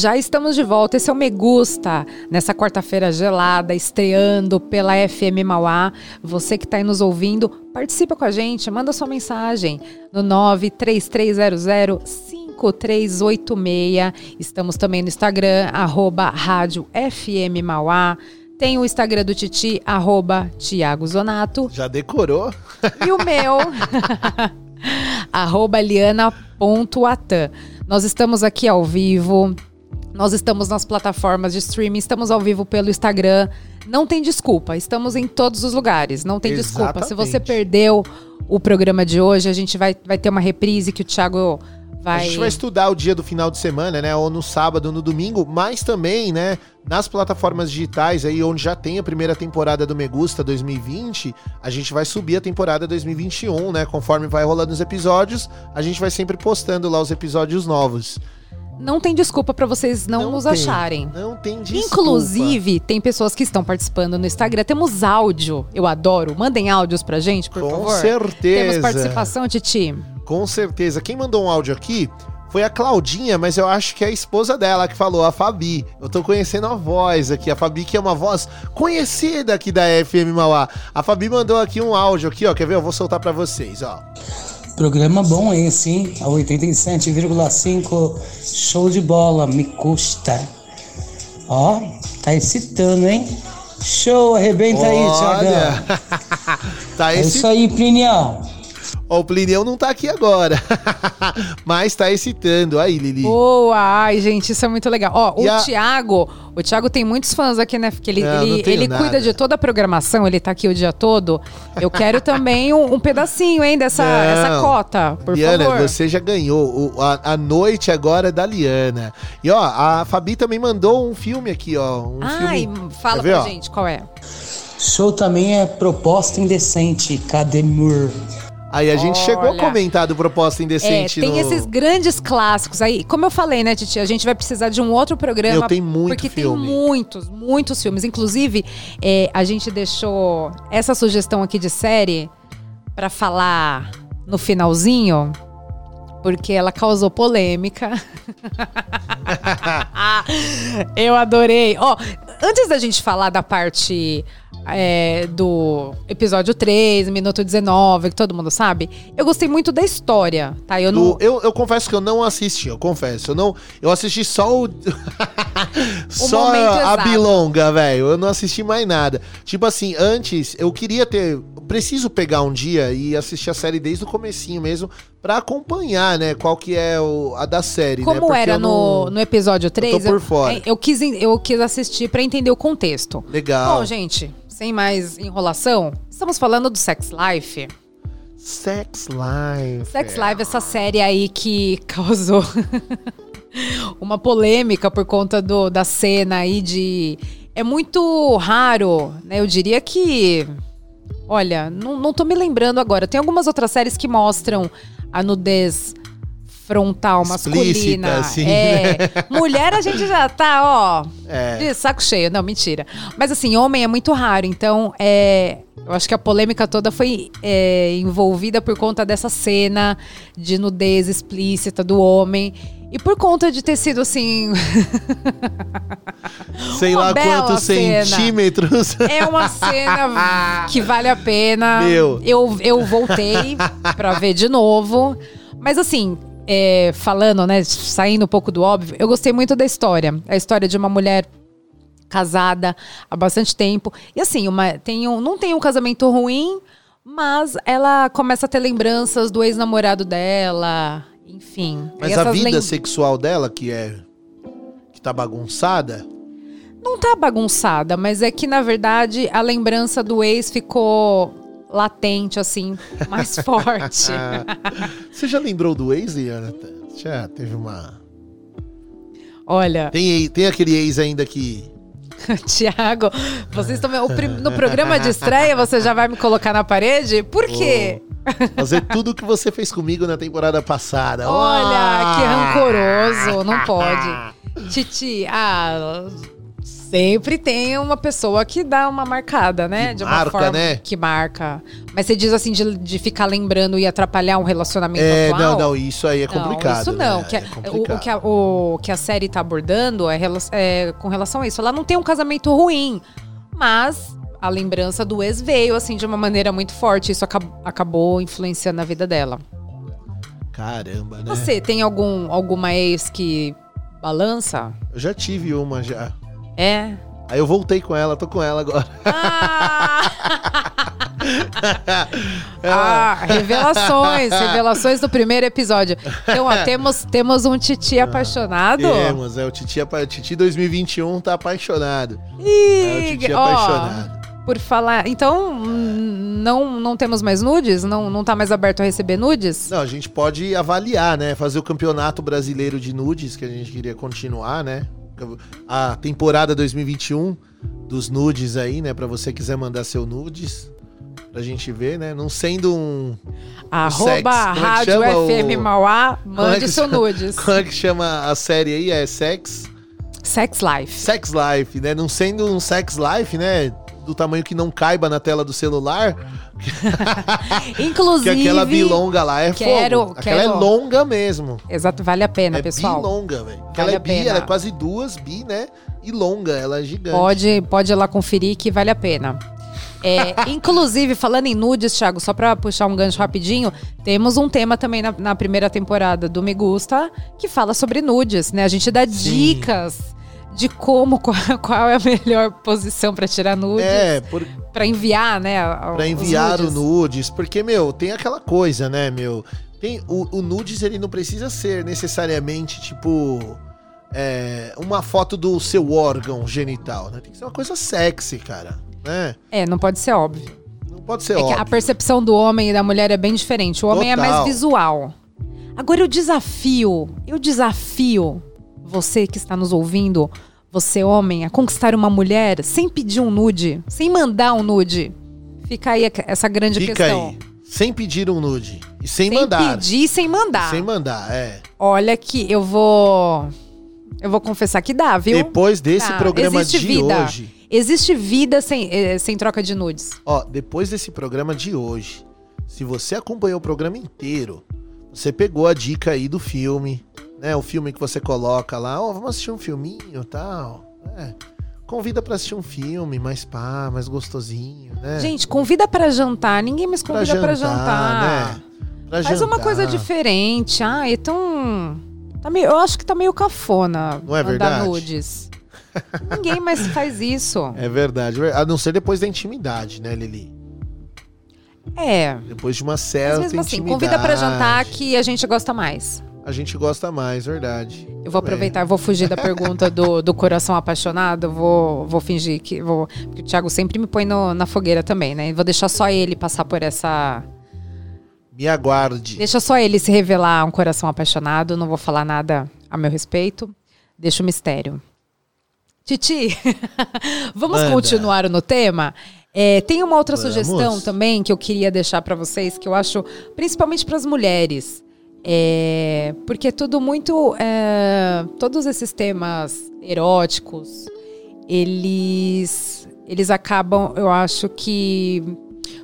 Já estamos de volta. Esse é o Me Gusta, nessa quarta-feira gelada, estreando pela FM Mauá. Você que está aí nos ouvindo, participa com a gente, manda sua mensagem no 93300 5386. Estamos também no Instagram, arroba Rádio FM Mauá. Tem o Instagram do Titi, arroba Tiago Zonato. Já decorou? E o meu, arroba liana.atan. Nós estamos aqui ao vivo, nós estamos nas plataformas de streaming, estamos ao vivo pelo Instagram. Não tem desculpa, estamos em todos os lugares, não tem desculpa. Se você Exatamente. perdeu o programa de hoje, a gente vai, vai ter uma reprise que o Thiago vai... A gente vai estudar o dia do final de semana, né? Ou no sábado, ou no domingo, mas também, né? Nas plataformas digitais aí, onde já tem a primeira temporada do Megusta 2020, a gente vai subir a temporada 2021, né? Conforme vai rolando os episódios, a gente vai sempre postando lá os episódios novos. Não tem desculpa para vocês não, nos tem, acharem. Não tem desculpa. Inclusive, tem pessoas que estão participando no Instagram. Temos áudio, eu adoro. Mandem áudios pra gente, por Com favor. certeza. Temos participação, Titi. Com certeza. Quem mandou um áudio aqui foi a Claudinha, mas eu acho que é a esposa dela que falou, a Fabi. Eu tô conhecendo a voz aqui, a Fabi que é uma voz conhecida aqui da FM Mauá. A Fabi mandou aqui um áudio aqui, ó, quer ver? Eu vou soltar pra vocês, ó. Programa bom esse, hein? A 87,5. Show de bola, me custa. Ó, tá excitando, hein? Show, arrebenta aí, Thiagão. tá É esse isso aí, Plinião. Ó, o Plineu não tá aqui agora. Mas tá excitando. Aí, Lili. Boa! Ai, gente, isso é muito legal. Ó, o E a- Thiago, o Thiago tem muitos fãs aqui, né? Porque ele, Não, não ele, tenho ele cuida de toda a programação, ele tá aqui o dia todo. Eu quero também um, um pedacinho, hein, dessa Não. essa cota, por Liana, favor. você já ganhou. O- a, a noite agora é da Liana. E ó, a Fabi também mandou um filme aqui, ó. Um Ai, filme. fala ver, pra ó? gente qual é. Show também é proposta indecente. Cademur. Aí a gente chegou a Olha. comentar do Proposta É, Indecente tem no... esses grandes clássicos aí. Como eu falei, né, Titi? A gente vai precisar de um outro programa. Meu, tem muito Porque filme. tem muitos, muitos filmes. Inclusive, é, a gente deixou essa sugestão aqui de série pra falar no finalzinho. Porque ela causou polêmica. eu adorei. Ó, antes da gente falar da parte é, do episódio 3, minuto 19, que todo mundo sabe, eu gostei muito da história, tá? Eu não. Do- eu, eu confesso que eu não assisti, eu confesso. Eu, não, eu assisti só o. só a exato. bilonga, velho. Eu não assisti mais nada. Tipo assim, antes eu queria ter. Preciso pegar um dia e assistir a série desde o comecinho mesmo, pra acompanhar, né? Qual que é o, a da série, né? Como Porque era eu no, não- no episódio 3, por fora. Eu, quis, eu quis assistir pra entender o contexto. Legal. Bom, gente, sem mais enrolação, estamos falando do Sex Life. Sex Life. Sex Life, essa série aí que causou uma polêmica por conta do, da cena aí de. É muito raro, né? Eu diria que. Olha, não, não tô me lembrando agora. Tem algumas outras séries que mostram a nudez frontal masculina. Assim, é. Mulher a gente já tá, ó, É. de saco cheio. Não, mentira. Mas assim, homem é muito raro. Então, é, eu acho que a polêmica toda foi é, envolvida por conta dessa cena de nudez explícita do homem. E por conta de ter sido assim. Sei lá quantos cena. centímetros. É uma cena que vale a pena. Meu. Eu, eu voltei pra ver de novo. Mas assim, é, falando, né, saindo um pouco do óbvio, eu gostei muito da história. A história de uma mulher casada há bastante tempo. E assim, uma, tem um, não tem um casamento ruim, mas ela começa a ter lembranças do ex-namorado dela. Enfim. Mas a vida lem- sexual dela, que é. que tá bagunçada. Não tá bagunçada, mas é que, na verdade, a lembrança do ex ficou latente, assim, mais forte. Você já lembrou do ex, Liana? Já teve uma. Olha, Tem, tem aquele ex ainda que. Tiago, vocês estão. No programa de estreia, você já vai me colocar na parede? Por quê? Fazer tudo o que você fez comigo na temporada passada. Olha, que Ah! rancoroso, não pode. Titi, ah. Sempre tem uma pessoa que dá uma marcada, né? Que de uma marca, forma né? que marca. Mas você diz assim de, de ficar lembrando e atrapalhar um relacionamento É, atual? não, não, isso aí é Não, complicado. isso não. né? Que é o, o que a, o que a série tá abordando é, é com relação a isso. Ela não tem um casamento ruim, mas a lembrança do ex veio, assim, de uma maneira muito forte. Isso acab- acabou influenciando a vida dela. Caramba, né? Você tem algum, alguma ex que balança? Eu já tive uma já. É. Aí eu voltei com ela, tô com ela agora. Ah! Ah, revelações, revelações do primeiro episódio. Então, ó, temos, temos um titi apaixonado. Temos, é o Titi, apa- Titi 2021 tá apaixonado. É o Ih, Titi ó, apaixonado. por falar. Então, não, não temos mais nudes? Não, não tá mais aberto a receber nudes? Não, a gente pode avaliar, né? Fazer o campeonato brasileiro de nudes, que a gente queria continuar, né? A temporada 2021 dos nudes aí, né? Pra você quiser mandar seu nudes. Pra gente ver, né? Não sendo um. Arroba sex, como é Rádio o- FM Mauá, Como é mande que seu chama- nudes. Como é que chama a série aí? É Sex? Sex Life. Sex Life, né? Não sendo um Sex Life, né? Do tamanho que não caiba na tela do celular. Inclusive. Que aquela bilonga lá é quero- fogo. Aquela quero- é longa mesmo. Exato, vale a pena, é pessoal. bilonga, velho. Vale ela é bi, pena. ela é quase duas bi, né? E longa, ela é gigante. Pode, pode ir lá conferir que vale a pena. É, inclusive, falando em nudes, Thiago, só pra puxar um gancho rapidinho, temos um tema também na, na primeira temporada do Me Gusta que fala sobre nudes, né? A gente dá dicas de como, qual, qual é a melhor posição pra tirar nudes, É, por, pra enviar, né? a- pra os enviar o nudes. nudes. Porque, meu, tem aquela coisa, né, meu? Tem, o, o nudes, ele não precisa ser necessariamente, tipo... é, uma foto do seu órgão genital, né? Tem que ser uma coisa sexy, cara, né? É, não pode ser óbvio. Não pode ser É óbvio. a percepção do homem e da mulher é bem diferente. O homem é Total. mais visual. Agora eu desafio, eu desafio você que está nos ouvindo, você homem, a conquistar uma mulher sem pedir um nude, sem mandar um nude. Fica aí essa grande Fica questão. aí. Sem pedir um nude. E sem, Sem mandar. pedir, sem mandar. Sem mandar, é. Olha que eu vou eu vou confessar que dá, viu? Depois desse Tá, programa existe de vida. hoje. Existe vida sem, eh, sem troca de nudes. Ó, depois desse programa de hoje, se você acompanhou o programa inteiro, você pegou a dica aí do filme, né? O filme que você coloca lá, ó, vamos assistir um filminho e tal. É. Convida pra assistir um filme mais pá, mais gostosinho, né? Gente, convida pra jantar. Ninguém mais Pra convida pra jantar. jantar, né? Pra Faz uma jantar. coisa diferente. Ah, é tão. Tá meio, eu acho que tá meio cafona Não é verdade? nudes. Ninguém mais faz isso. É verdade, a não ser depois da intimidade, né, Lili? É. Depois de uma Mas certa mesmo assim, intimidade. convida pra jantar que a gente gosta mais. A gente gosta mais, verdade. Eu vou aproveitar, eu vou fugir da pergunta do, do coração apaixonado. Vou, vou fingir que. Vou, porque o Thiago sempre me põe no- na fogueira também, né? Vou deixar só ele passar por essa. Me aguarde. Deixa só ele se revelar um coração apaixonado. Não vou falar nada a meu respeito. Deixa o mistério. Titi, vamos Manda. continuar no tema? É, tem uma outra Vamos. sugestão também que eu queria deixar para vocês, que eu acho, principalmente para as mulheres. É, porque é tudo muito. é, todos esses temas eróticos, eles, eles acabam, eu acho que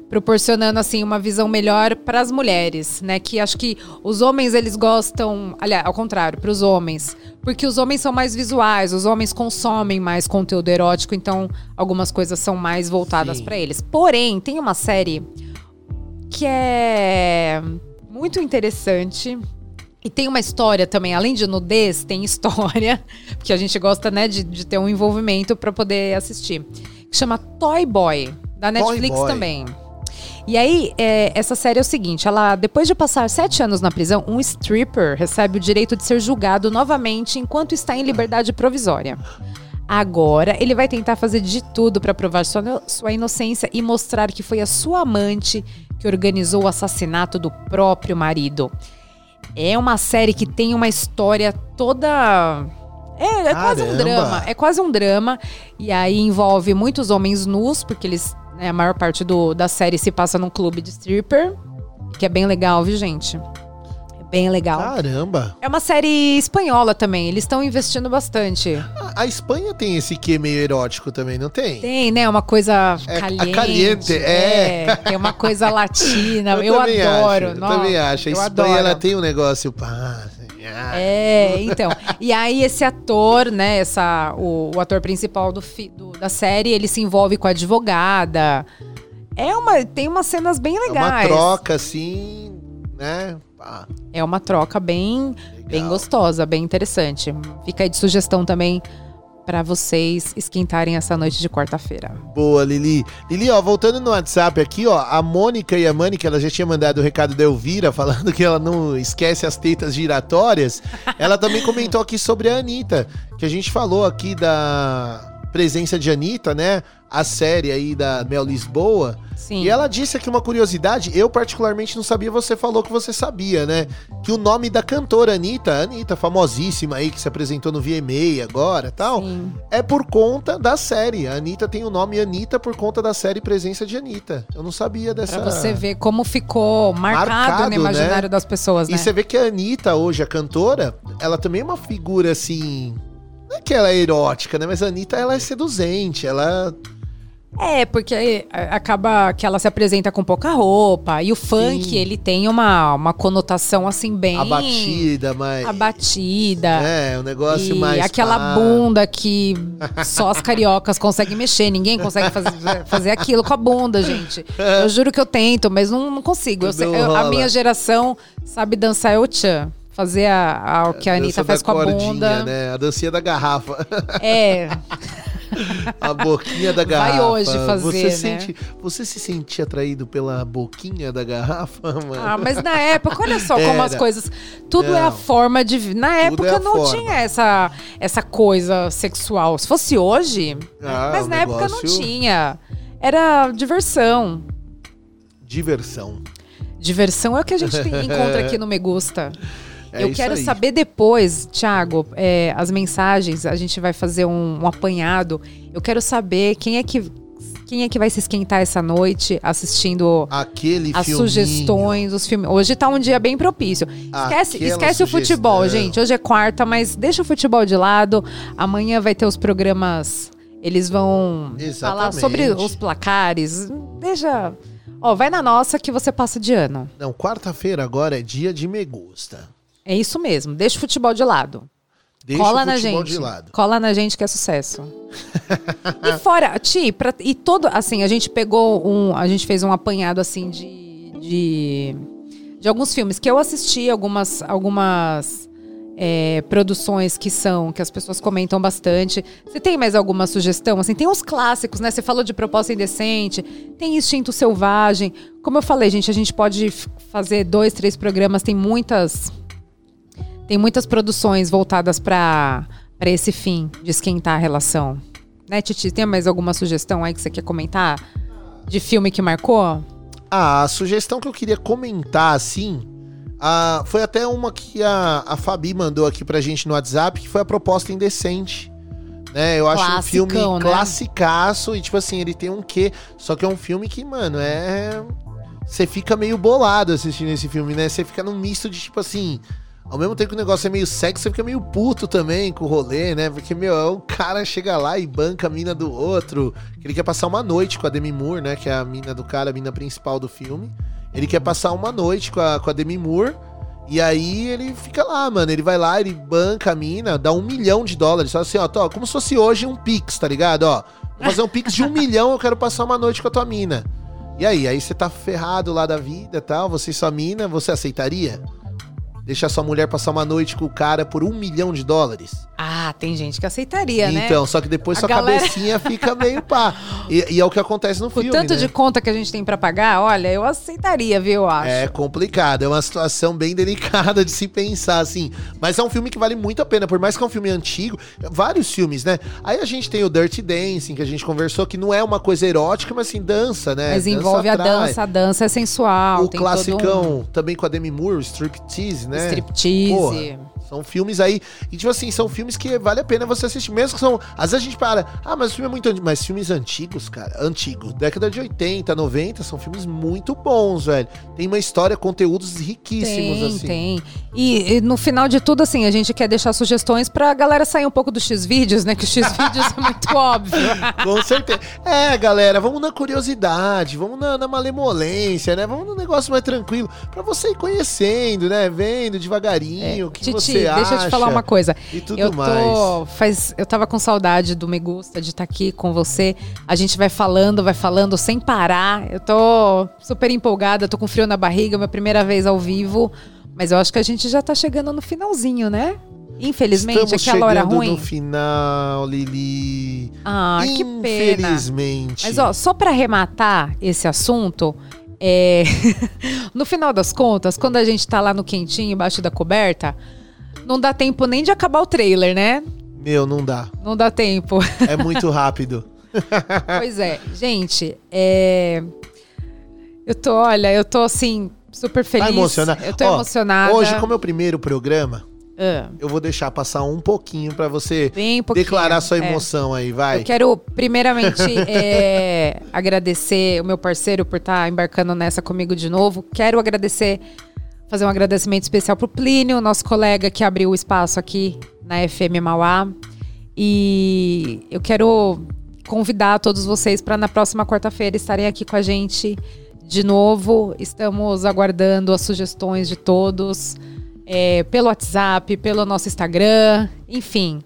proporcionando assim uma visão melhor para as mulheres, né? Que acho que os homens eles gostam, aliás, ao contrário, para os homens, porque os homens são mais visuais, os homens consomem mais conteúdo erótico, então algumas coisas são mais voltadas para eles. Porém, tem uma série que é muito interessante. E tem uma história também, além de nudez, tem história, porque a gente gosta, né, de, de ter um envolvimento para poder assistir. Que chama Toy Boy, da Netflix Boy. também. E aí, é, essa série é o seguinte: ela, depois de passar sete anos na prisão, um stripper recebe o direito de ser julgado novamente enquanto está em liberdade provisória. Agora, ele vai tentar fazer de tudo para provar sua, sua inocência e mostrar que foi a sua amante que organizou o assassinato do próprio marido. É uma série que tem uma história toda. É, é quase um drama. É quase um drama. E aí envolve muitos homens nus, porque eles. né, a maior parte do, da série se passa num clube de stripper. Que é bem legal, viu, gente? É bem legal. Caramba! É uma série espanhola também, eles estão investindo bastante. A, a Espanha tem esse quê meio erótico também, não tem? Tem, né? Uma coisa É, a caliente. caliente, é. Tem uma coisa latina. Eu, também adoro. Acho, eu também acho. A eu Espanha adoro. ela tem um negócio. Pá, assim, ah. É, então. E aí esse ator, né, essa, o, o ator principal do, fi- do- da série, ele se envolve com a advogada. É uma, tem umas cenas bem É uma legais. troca assim, né? É uma troca bem, legal. bem gostosa, bem interessante. Fica aí de sugestão também pra vocês esquentarem essa noite de quarta-feira. Boa, Lili. Lili, ó, voltando no WhatsApp aqui, ó, a Mônica e a Mânica, ela já tinha mandado o recado da Elvira, falando que ela não esquece as tetas giratórias. Ela também comentou aqui sobre a Anitta, que a gente falou aqui da presença de Anitta, né? A série aí da Mel Lisboa. Sim. E ela disse aqui uma curiosidade, eu particularmente não sabia, você falou que você sabia, né? Que o nome da cantora Anitta, Anitta, famosíssima aí, que se apresentou no VMA agora tal, Sim. é por conta da série. A Anitta tem o nome Anitta por conta da série Presença de Anitta. Eu não sabia dessa. Pra você ver como ficou marcado, Marcado, no imaginário né? das pessoas, E né? você vê que a Anitta, hoje, a cantora, ela também é uma figura assim. Não é que ela é erótica, né? Mas a Anitta, ela é seduzente. Ela. É, porque acaba que ela se apresenta com pouca roupa. E o funk, Sim. ele tem uma, uma conotação assim bem. Abatida, mas. Abatida. É, um negócio e mais. aquela pá. bunda que só as cariocas conseguem mexer, ninguém consegue fazer, fazer aquilo com a bunda, gente. Eu juro que eu tento, mas não, não consigo. Eu eu- a minha geração sabe dançar é o tchan. Fazer a, a- o que a Dança Anitta faz com a cordinha, bunda. Né? A dancinha da garrafa. É, A boquinha da Vai garrafa. hoje fazer, você, né? sente, você se sentia atraído pela boquinha da garrafa, mano? Ah, mas na época, olha só como as coisas. Tudo é a Não. forma de. Na época é a não forma. tinha essa, essa coisa sexual. Se fosse hoje. Ah, mas na época não negócio- tinha. Era diversão. Diversão. Diversão é o que a gente tem- encontra aqui no Me Gusta. É Eu quero aí. saber depois, Thiago, é, as mensagens, a gente vai fazer um, um apanhado. Eu quero saber quem é que. Quem é que vai se esquentar essa noite assistindo Aquele as filminho. sugestões, os filmes. Hoje tá um dia bem propício. Esquece, Aquela esquece o futebol, gente. Hoje é quarta, mas deixa o futebol de lado. Amanhã vai ter os programas. Eles vão falar Exatamente. sobre os placares. Deixa. Ó, vai na nossa que você passa de ano. Não, quarta-feira agora é dia de me gusta. É isso mesmo. Deixa o futebol de lado. Deixa Cola o na gente. de lado. Cola na gente que é sucesso. e fora, Ti, pra- e todo, assim, a gente pegou um, a gente fez um apanhado assim de de, de alguns filmes que eu assisti, algumas algumas é, produções que são que as pessoas comentam bastante. Você tem mais alguma sugestão? Assim, tem uns clássicos, né? Você falou de Proposta Indecente, tem Instinto Selvagem. Como eu falei, gente, a gente pode fazer dois, três programas. Tem muitas tem muitas produções voltadas para esse fim de esquentar a relação. Né, Titi? Tem mais alguma sugestão aí que você quer comentar? De filme que marcou? Ah, a sugestão que eu queria comentar, assim, ah, foi até uma que a, a Fabi mandou aqui pra gente no WhatsApp, que foi a proposta indecente. Né, eu acho um filme né? classicaço e, tipo assim, ele tem um quê? Só que é um filme que, mano, é. Você fica meio bolado assistindo esse filme, né? Você fica num misto de, tipo assim. Ao mesmo tempo que o negócio é meio sexy, você fica meio puto também com o rolê, né? Porque, meu, o cara chega lá e banca a mina do outro. Que ele quer passar uma noite com a Demi Moore, né? Que é a mina do cara, a mina principal do filme. Ele quer passar uma noite com a, com a Demi Moore. E aí ele fica lá, mano. Ele vai lá, ele banca a mina, dá um milhão de dólares. Só assim, ó, tô, como se fosse hoje um Pix, tá ligado? Ó, vou fazer um Pix de um milhão, eu quero passar uma noite com a tua mina. E aí, aí você tá ferrado lá da vida e tal, você e sua mina, você aceitaria? Deixar sua mulher passar uma noite com o cara por um milhão de dólares? Ah, tem gente que aceitaria, né? Então, só que depois A sua galera- cabecinha fica meio pá. E, e é o que acontece no Com filme, tanto né? de conta que a gente tem pra pagar, olha, eu aceitaria, viu, eu acho. É complicado, é uma situação bem delicada de se pensar, assim. Mas é um filme que vale muito a pena, por mais que é um filme antigo, vários filmes, né? Aí a gente tem o Dirty Dancing, que a gente conversou, que não é uma coisa erótica, mas assim, dança, né? Mas Dança envolve a atrai. dança, a dança é sensual. O classicão, também com a Demi Moore, o Striptease, um né? striptease. Porra, São filmes aí. E, tipo assim, são filmes que vale a pena você assistir. Mesmo que são. Às vezes a gente para. Ah, mas o filme é muito antigo. Mas filmes antigos, cara. Antigo. Década de 80, 90, são filmes muito bons, velho. Tem uma história, conteúdos riquíssimos, Tem, assim. tem. E, e no final de tudo, assim, a gente quer deixar sugestões pra galera sair um pouco do X-Vídeos, né? Que o X-Vídeos é muito óbvio. Com certeza. É, galera, vamos na curiosidade, vamos na, na malemolência, né? Vamos num negócio mais tranquilo. Pra você ir conhecendo, né? Vendo devagarinho o que Titi, você acha. deixa eu te falar uma coisa. E tudo eu tô, mais. Faz, eu tava com saudade do Me Gusta, de estar aqui com você. A gente vai falando, vai falando sem parar. Eu tô super empolgada, tô com frio na barriga, minha primeira vez ao vivo. Mas eu acho que a gente já tá chegando no finalzinho, né? Infelizmente, Estamos aquela hora ruim. no final, Lili. Ah, que pena. Infelizmente. Mas ó, só pra arrematar esse assunto, é... no final das contas, quando a gente tá lá no quentinho, embaixo da coberta, não dá tempo nem de acabar o trailer, né? Meu, não dá. Não dá tempo. É muito rápido. pois é, gente, é... eu tô, olha, eu tô assim super feliz. Tá emocionada? Eu tô Ó, emocionada. Hoje, como é o primeiro programa, Ah, eu vou deixar passar um pouquinho pra você pouquinho. declarar sua é. emoção aí, vai. Eu quero, primeiramente, é, agradecer o meu parceiro por estar embarcando nessa comigo de novo. Quero agradecer, fazer um agradecimento especial pro Plínio, nosso colega que abriu o espaço aqui na FM Mauá. E eu quero convidar todos vocês para na próxima quarta-feira estarem aqui com a gente de novo. Estamos aguardando as sugestões de todos é, pelo WhatsApp, pelo nosso Instagram, enfim.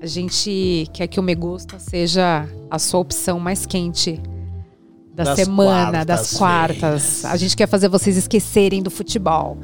A gente quer que o Me Gusta seja a sua opção mais quente da Das semana, das quartas. A gente quer fazer vocês esquecerem do futebol.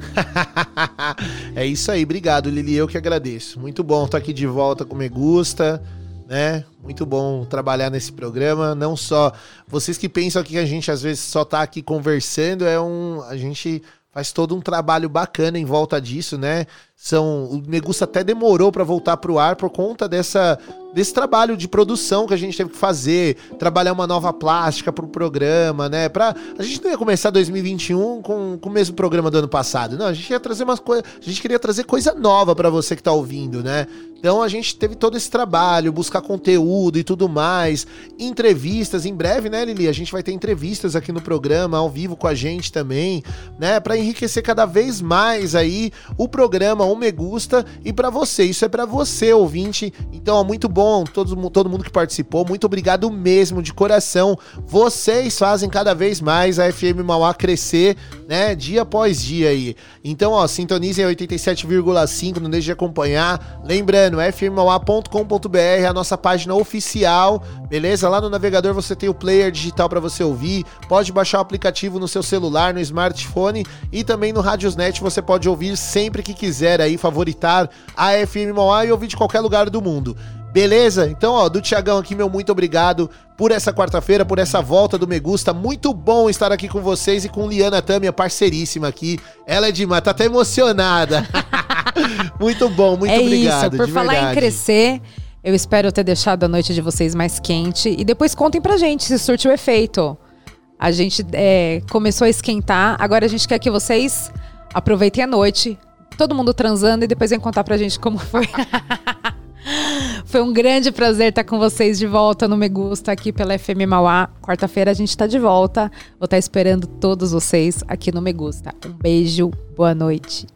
é isso aí, obrigado, Lili. Eu que agradeço. Muito bom estar aqui de volta com Me Gusta, né? Muito bom trabalhar nesse programa. Não só vocês que pensam que a gente às vezes só tá aqui conversando, é um. A gente faz todo um trabalho bacana em volta disso, né? São, o Me Gusta até demorou para voltar pro ar por conta dessa desse trabalho de produção que a gente teve que fazer, trabalhar uma nova plástica pro programa, né? Pra, a gente não ia começar 2021 com, com o mesmo programa do ano passado. Não, a gente ia trazer umas coisas, a gente queria trazer coisa nova para você que tá ouvindo, né? Então a gente teve todo esse trabalho, buscar conteúdo e tudo mais, entrevistas em breve, né, Lili? A gente vai ter entrevistas aqui no programa ao vivo com a gente também, né, para enriquecer cada vez mais aí o programa O Me Gusta e para você. Isso é para você, ouvinte. Então, ó, muito bom todo, mu- todo mundo que participou. Muito obrigado mesmo de coração. Vocês fazem cada vez mais a FM Mauá crescer, né, dia após dia aí. Então, ó, sintonizem a 87,5, não deixe de acompanhar. Lembrando, fmmauá.com.br, a nossa página oficial, beleza? Lá no navegador você tem o player digital para você ouvir. Pode baixar o aplicativo no seu celular, no smartphone e também no Radiosnet você pode ouvir sempre que quiser aí, favoritar a FM Mauá e ouvir de qualquer lugar do mundo. Beleza? Então, ó, do Tiagão aqui, meu muito obrigado por essa quarta-feira, por essa volta do Me Gusta. Muito bom estar aqui com vocês e com Liana Tami, a parceiríssima aqui. Ela é demais, tá até emocionada. muito bom, muito é obrigado. isso, por falar verdade. em crescer, eu espero ter deixado a noite de vocês mais quente. E depois contem pra gente se surte o efeito. A gente é, começou a esquentar, agora a gente quer que vocês aproveitem a noite, todo mundo transando e depois vem contar pra gente como foi. Foi um grande prazer estar com vocês de volta no Me Gusta aqui pela FM Mauá. Quarta-feira a gente tá de volta. Vou estar esperando todos vocês aqui no Me Gusta. Um beijo, boa noite.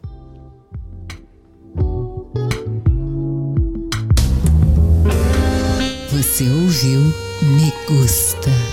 Você ouviu Me Gusta.